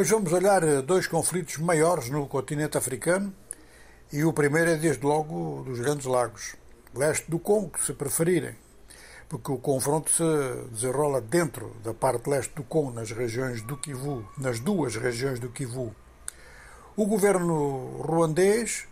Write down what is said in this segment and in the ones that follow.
Hoje vamos olhar dois conflitos maiores no continente africano e o primeiro é desde logo dos Grandes Lagos, leste do Congo, se preferirem, porque o confronto se desenrola dentro da parte leste do Congo, nas regiões do Kivu, nas duas regiões do Kivu. O governo ruandês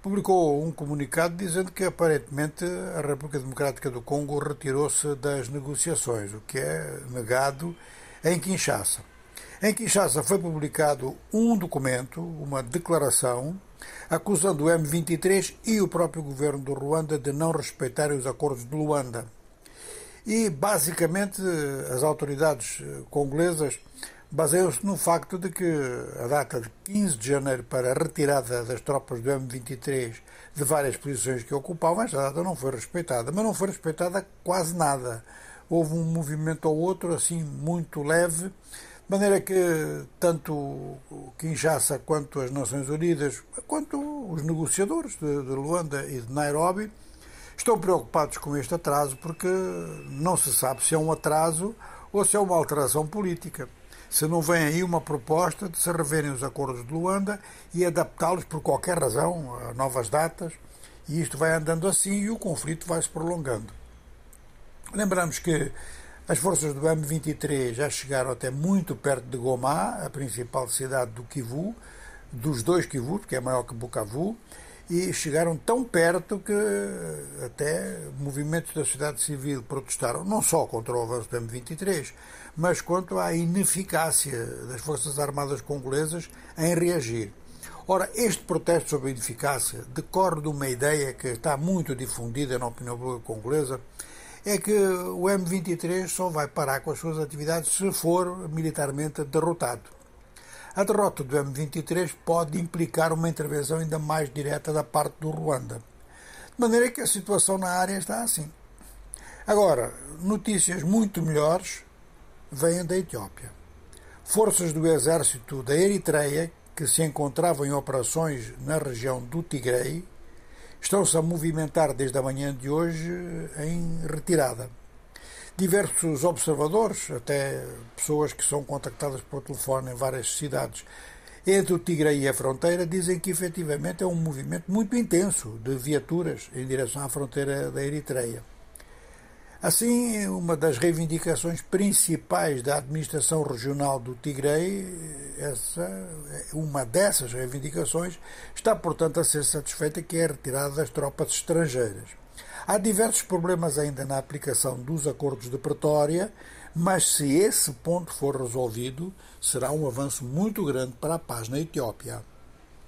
publicou um comunicado dizendo que aparentemente a República Democrática do Congo retirou-se das negociações, o que é negado em Kinshasa. Em Kinshasa foi publicado um documento, uma declaração, acusando o M23 e o próprio governo do Ruanda de não respeitarem os acordos de Luanda. E, basicamente, as autoridades congolesas baseiam-se no facto de que a data de 15 de janeiro para a retirada das tropas do M23 de várias posições que ocupavam, esta data não foi respeitada, mas não foi respeitada quase nada. Houve um movimento ou outro, assim, muito leve, de maneira que tanto o Kinshasa quanto as Nações Unidas, quanto os negociadores de, de Luanda e de Nairobi, estão preocupados com este atraso porque não se sabe se é um atraso ou se é uma alteração política se não vem aí uma proposta de se reverem os acordos de Luanda e adaptá-los por qualquer razão a novas datas, e isto vai andando assim e o conflito vai se prolongando. Lembramos que as forças do M23 já chegaram até muito perto de Goma, a principal cidade do Kivu, dos dois Kivu, porque é maior que Bukavu, e chegaram tão perto que até movimentos da sociedade civil protestaram, não só contra o avanço do M23, mas quanto à ineficácia das Forças Armadas congolesas em reagir. Ora, este protesto sobre a ineficácia decorre de uma ideia que está muito difundida na opinião pública congolesa, é que o M23 só vai parar com as suas atividades se for militarmente derrotado. A derrota do M23 pode implicar uma intervenção ainda mais direta da parte do Ruanda. De maneira que a situação na área está assim. Agora, notícias muito melhores vêm da Etiópia. Forças do exército da Eritreia, que se encontravam em operações na região do Tigre, estão-se a movimentar desde a manhã de hoje em retirada. Diversos observadores, até pessoas que são contactadas por telefone em várias cidades entre o Tigre e a fronteira, dizem que efetivamente é um movimento muito intenso de viaturas em direção à fronteira da Eritreia. Assim, uma das reivindicações principais da administração regional do Tigre, essa, uma dessas reivindicações, está, portanto, a ser satisfeita, que é a retirada das tropas estrangeiras. Há diversos problemas ainda na aplicação dos acordos de Pretória, mas se esse ponto for resolvido, será um avanço muito grande para a paz na Etiópia.